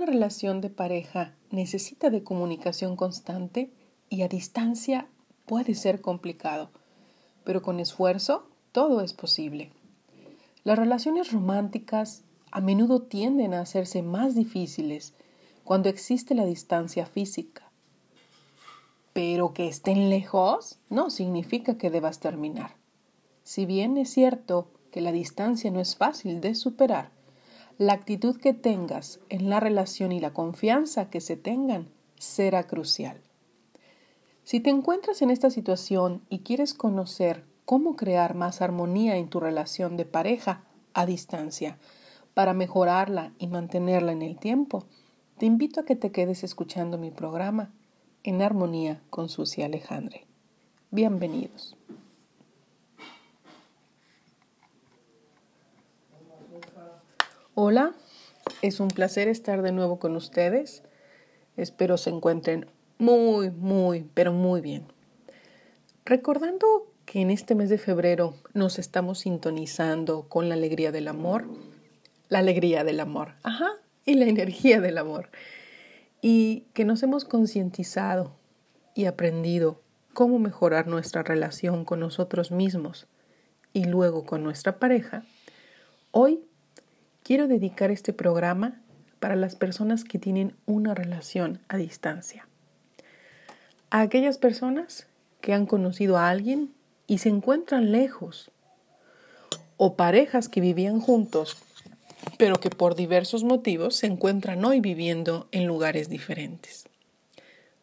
Una relación de pareja necesita de comunicación constante y a distancia puede ser complicado, pero con esfuerzo todo es posible. Las relaciones románticas a menudo tienden a hacerse más difíciles cuando existe la distancia física. Pero que estén lejos no significa que debas terminar. Si bien es cierto que la distancia no es fácil de superar, la actitud que tengas en la relación y la confianza que se tengan será crucial. Si te encuentras en esta situación y quieres conocer cómo crear más armonía en tu relación de pareja a distancia para mejorarla y mantenerla en el tiempo, te invito a que te quedes escuchando mi programa En Armonía con Susi Alejandre. Bienvenidos. Hola, es un placer estar de nuevo con ustedes. Espero se encuentren muy, muy, pero muy bien. Recordando que en este mes de febrero nos estamos sintonizando con la alegría del amor, la alegría del amor, ajá, y la energía del amor, y que nos hemos concientizado y aprendido cómo mejorar nuestra relación con nosotros mismos y luego con nuestra pareja, hoy Quiero dedicar este programa para las personas que tienen una relación a distancia. A aquellas personas que han conocido a alguien y se encuentran lejos. O parejas que vivían juntos, pero que por diversos motivos se encuentran hoy viviendo en lugares diferentes.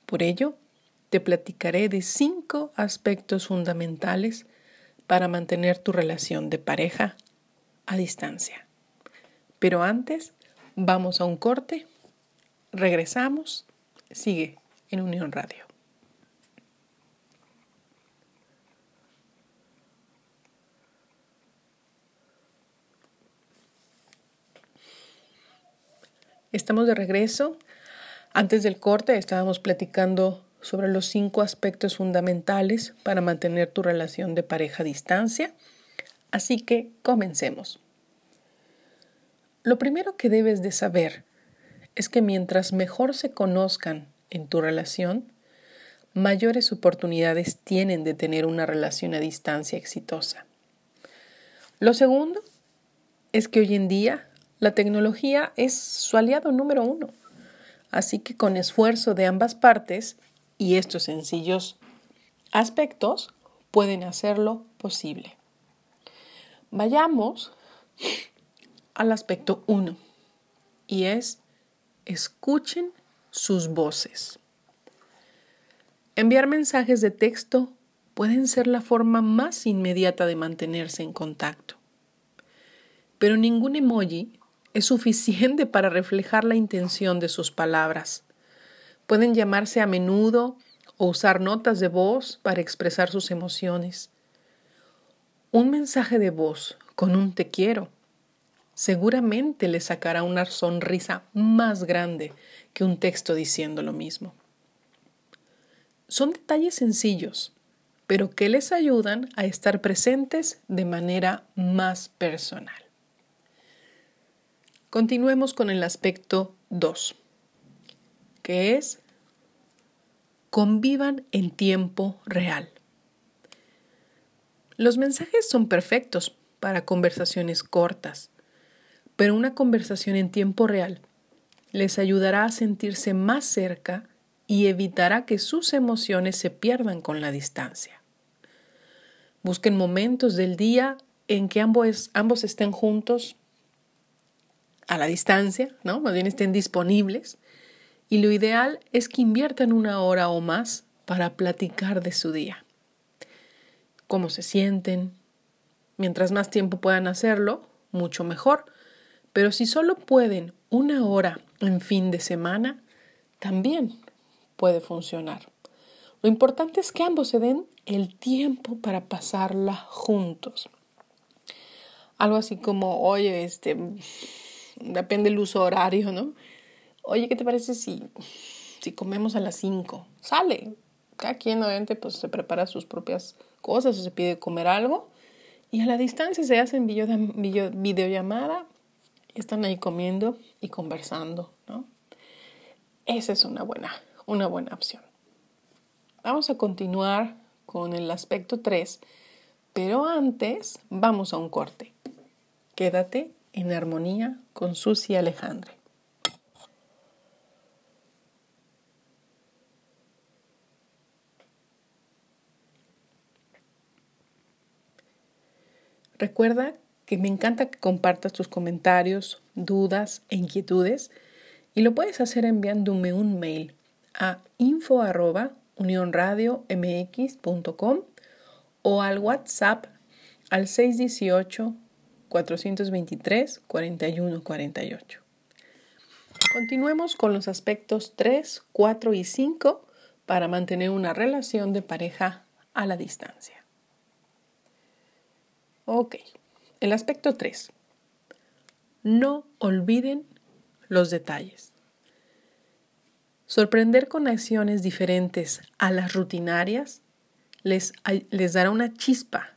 Por ello, te platicaré de cinco aspectos fundamentales para mantener tu relación de pareja a distancia. Pero antes, vamos a un corte, regresamos, sigue en Unión Radio. Estamos de regreso. Antes del corte estábamos platicando sobre los cinco aspectos fundamentales para mantener tu relación de pareja a distancia. Así que comencemos. Lo primero que debes de saber es que mientras mejor se conozcan en tu relación, mayores oportunidades tienen de tener una relación a distancia exitosa. Lo segundo es que hoy en día la tecnología es su aliado número uno, así que con esfuerzo de ambas partes y estos sencillos aspectos pueden hacerlo posible. Vayamos al aspecto 1 y es escuchen sus voces. Enviar mensajes de texto pueden ser la forma más inmediata de mantenerse en contacto. Pero ningún emoji es suficiente para reflejar la intención de sus palabras. Pueden llamarse a menudo o usar notas de voz para expresar sus emociones. Un mensaje de voz con un te quiero seguramente le sacará una sonrisa más grande que un texto diciendo lo mismo. Son detalles sencillos, pero que les ayudan a estar presentes de manera más personal. Continuemos con el aspecto 2, que es convivan en tiempo real. Los mensajes son perfectos para conversaciones cortas, pero una conversación en tiempo real les ayudará a sentirse más cerca y evitará que sus emociones se pierdan con la distancia. Busquen momentos del día en que ambos, ambos estén juntos a la distancia, ¿no? Más bien estén disponibles. Y lo ideal es que inviertan una hora o más para platicar de su día. Cómo se sienten. Mientras más tiempo puedan hacerlo, mucho mejor pero si solo pueden una hora en fin de semana, también puede funcionar. Lo importante es que ambos se den el tiempo para pasarla juntos. Algo así como, oye, este, depende del uso horario, ¿no? Oye, ¿qué te parece si, si comemos a las 5? Sale. Cada quien obviamente pues se prepara sus propias cosas o se pide comer algo y a la distancia se hacen video, video, videollamada están ahí comiendo y conversando, ¿no? esa es una buena, una buena opción. Vamos a continuar con el aspecto 3, pero antes vamos a un corte. Quédate en armonía con Susi Alejandre. Recuerda que me encanta que compartas tus comentarios, dudas e inquietudes y lo puedes hacer enviándome un mail a info unionradiomx.com o al WhatsApp al 618 423 4148. Continuemos con los aspectos 3, 4 y 5 para mantener una relación de pareja a la distancia. Ok, el aspecto 3. No olviden los detalles. Sorprender con acciones diferentes a las rutinarias les, les dará una chispa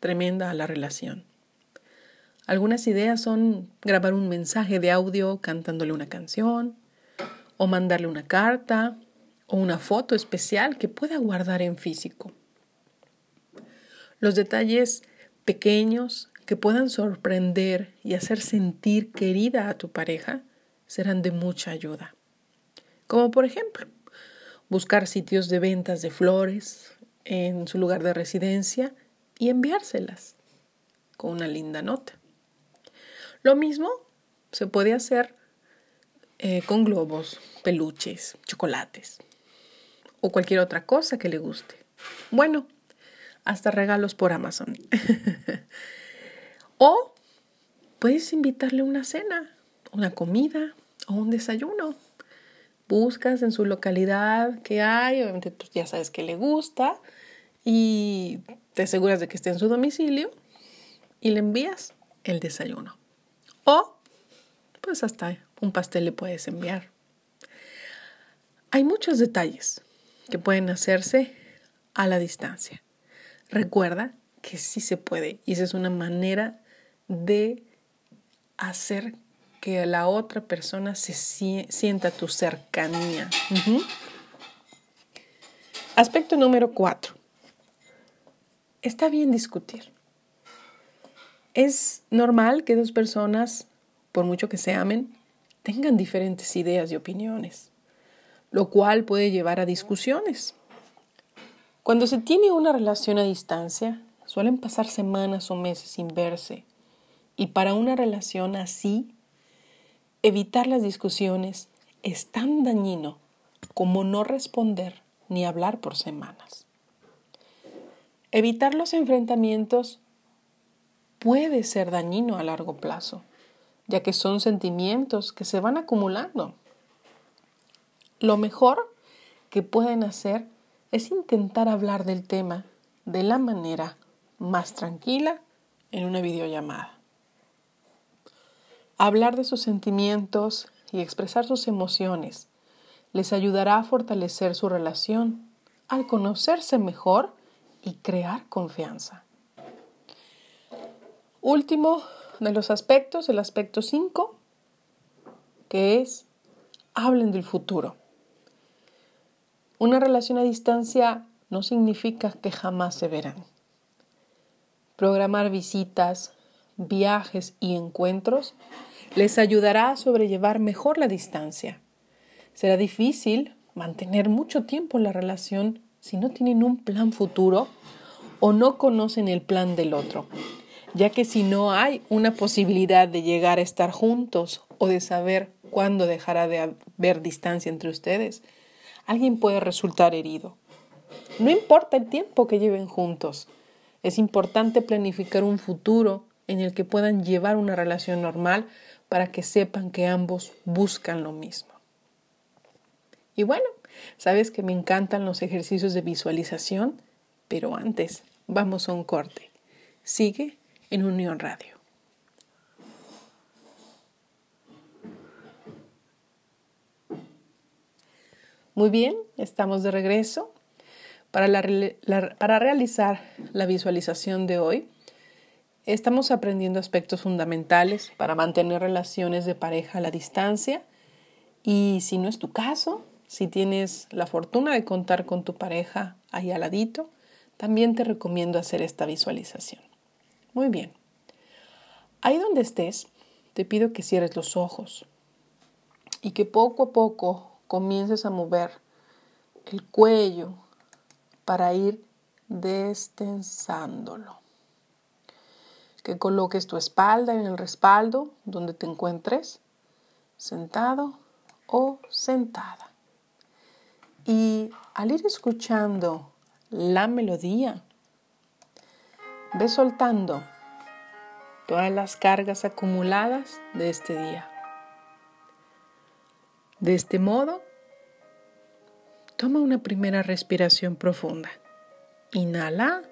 tremenda a la relación. Algunas ideas son grabar un mensaje de audio cantándole una canción, o mandarle una carta, o una foto especial que pueda guardar en físico. Los detalles pequeños que puedan sorprender y hacer sentir querida a tu pareja serán de mucha ayuda. Como por ejemplo, buscar sitios de ventas de flores en su lugar de residencia y enviárselas con una linda nota. Lo mismo se puede hacer eh, con globos, peluches, chocolates o cualquier otra cosa que le guste. Bueno, hasta regalos por Amazon. o puedes invitarle una cena, una comida o un desayuno buscas en su localidad qué hay, obviamente tú ya sabes que le gusta y te aseguras de que esté en su domicilio y le envías el desayuno. O pues hasta un pastel le puedes enviar. Hay muchos detalles que pueden hacerse a la distancia. Recuerda que sí se puede y esa es una manera de hacer que la otra persona se sienta tu cercanía. Aspecto número cuatro. Está bien discutir. Es normal que dos personas, por mucho que se amen, tengan diferentes ideas y opiniones, lo cual puede llevar a discusiones. Cuando se tiene una relación a distancia, suelen pasar semanas o meses sin verse, y para una relación así Evitar las discusiones es tan dañino como no responder ni hablar por semanas. Evitar los enfrentamientos puede ser dañino a largo plazo, ya que son sentimientos que se van acumulando. Lo mejor que pueden hacer es intentar hablar del tema de la manera más tranquila en una videollamada. Hablar de sus sentimientos y expresar sus emociones les ayudará a fortalecer su relación al conocerse mejor y crear confianza. Último de los aspectos, el aspecto 5, que es hablen del futuro. Una relación a distancia no significa que jamás se verán. Programar visitas, viajes y encuentros les ayudará a sobrellevar mejor la distancia. Será difícil mantener mucho tiempo la relación si no tienen un plan futuro o no conocen el plan del otro, ya que si no hay una posibilidad de llegar a estar juntos o de saber cuándo dejará de haber distancia entre ustedes, alguien puede resultar herido. No importa el tiempo que lleven juntos, es importante planificar un futuro en el que puedan llevar una relación normal para que sepan que ambos buscan lo mismo. Y bueno, sabes que me encantan los ejercicios de visualización, pero antes vamos a un corte. Sigue en Unión Radio. Muy bien, estamos de regreso. Para, realizar la visualización de hoy, Estamos aprendiendo aspectos fundamentales para mantener relaciones de pareja a la distancia Y si no es tu caso, si tienes la fortuna de contar con tu pareja ahí al ladito, también te recomiendo hacer esta visualización. Muy bien. Ahí donde estés, te pido que cierres los ojos y que poco a poco comiences a mover el cuello para ir destensándolo. Que coloques tu espalda en el respaldo donde te encuentres, sentado o sentada. Y al ir escuchando la melodía, ve soltando todas las cargas acumuladas de este día. De este modo, toma una primera respiración profunda. Inhala.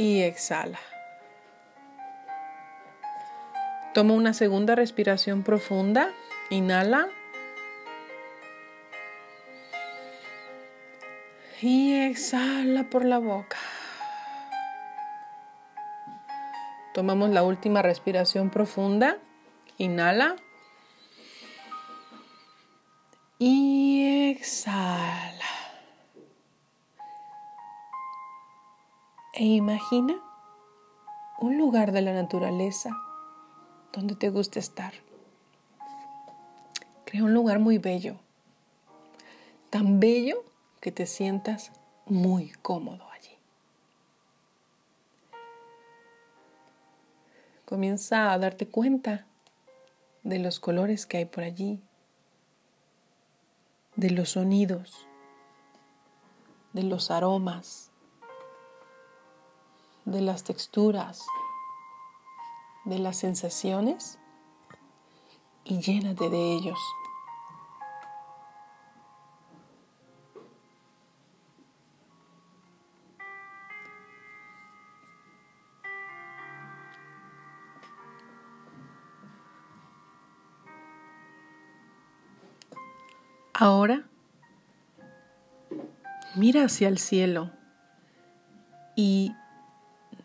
Y exhala. Toma una segunda respiración profunda. Inhala. Y exhala por la boca. Tomamos la última respiración profunda. Inhala. Y exhala. E imagina un lugar de la naturaleza donde te gusta estar. Crea un lugar muy bello. Tan bello que te sientas muy cómodo. Comienza a darte cuenta de los colores que hay por allí, de los sonidos, de los aromas, de las texturas, de las sensaciones y llénate de ellos. Ahora mira hacia el cielo y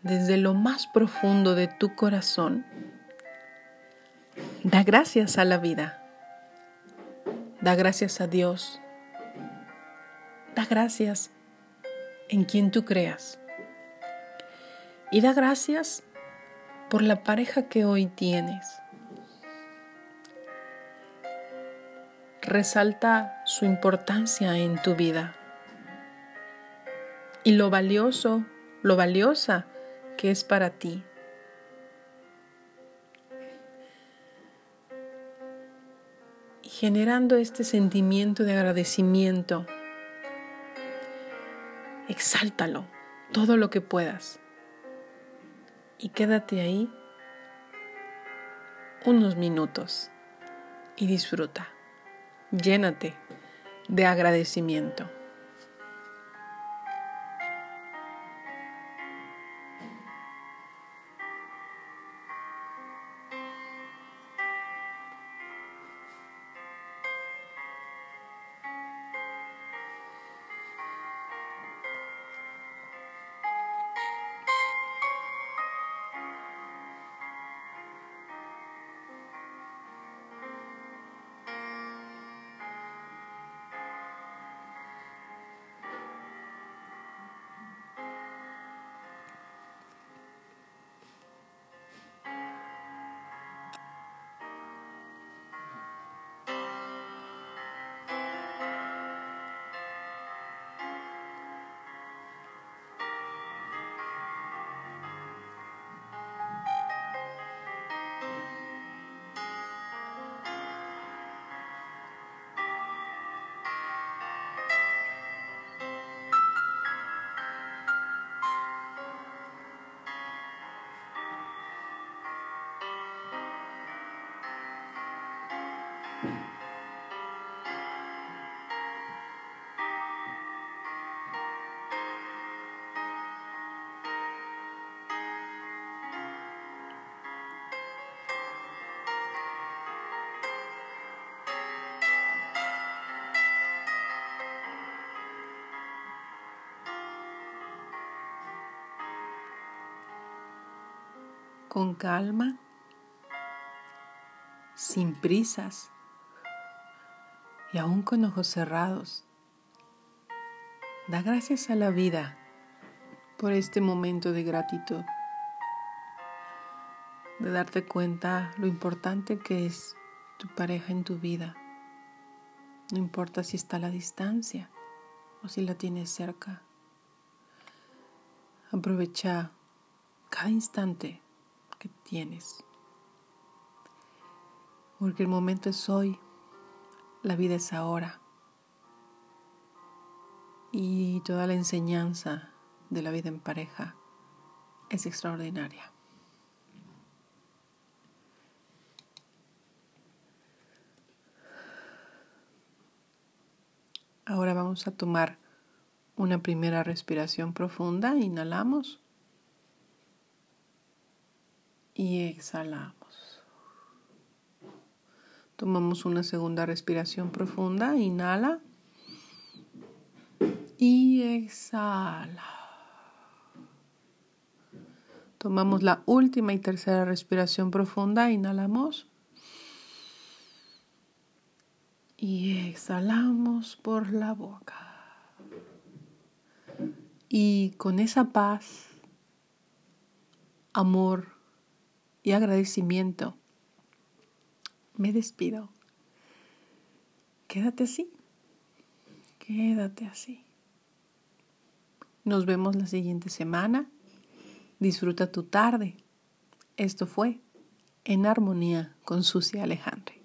desde lo más profundo de tu corazón, da gracias a la vida, da gracias a Dios, da gracias en quien tú creas y da gracias por la pareja que hoy tienes. Resalta su importancia en tu vida y lo valioso, lo valiosa que es para ti. Y generando este sentimiento de agradecimiento, exáltalo todo lo que puedas y quédate ahí unos minutos y disfruta llénate de agradecimiento. Con calma. sin prisas y aún con ojos cerrados. Da gracias a la vida por este momento de gratitud, de darte cuenta lo importante que es tu pareja en tu vida. No importa si está a la distancia o si la tienes cerca. Aprovecha cada instante que tienes. Porque el momento es hoy, la vida es ahora. Y toda la enseñanza de la vida en pareja es extraordinaria. Ahora vamos a tomar una primera respiración profunda. Inhalamos y exhalamos. Tomamos una segunda respiración profunda. Inhala y exhala. Tomamos la última y tercera respiración profunda. Inhalamos. Y exhalamos por la boca. Y con esa paz, amor y agradecimiento, me despido. Quédate así. Quédate así. Nos vemos la siguiente semana. Disfruta tu tarde. Esto fue En Armonía con Sucia Alejandre.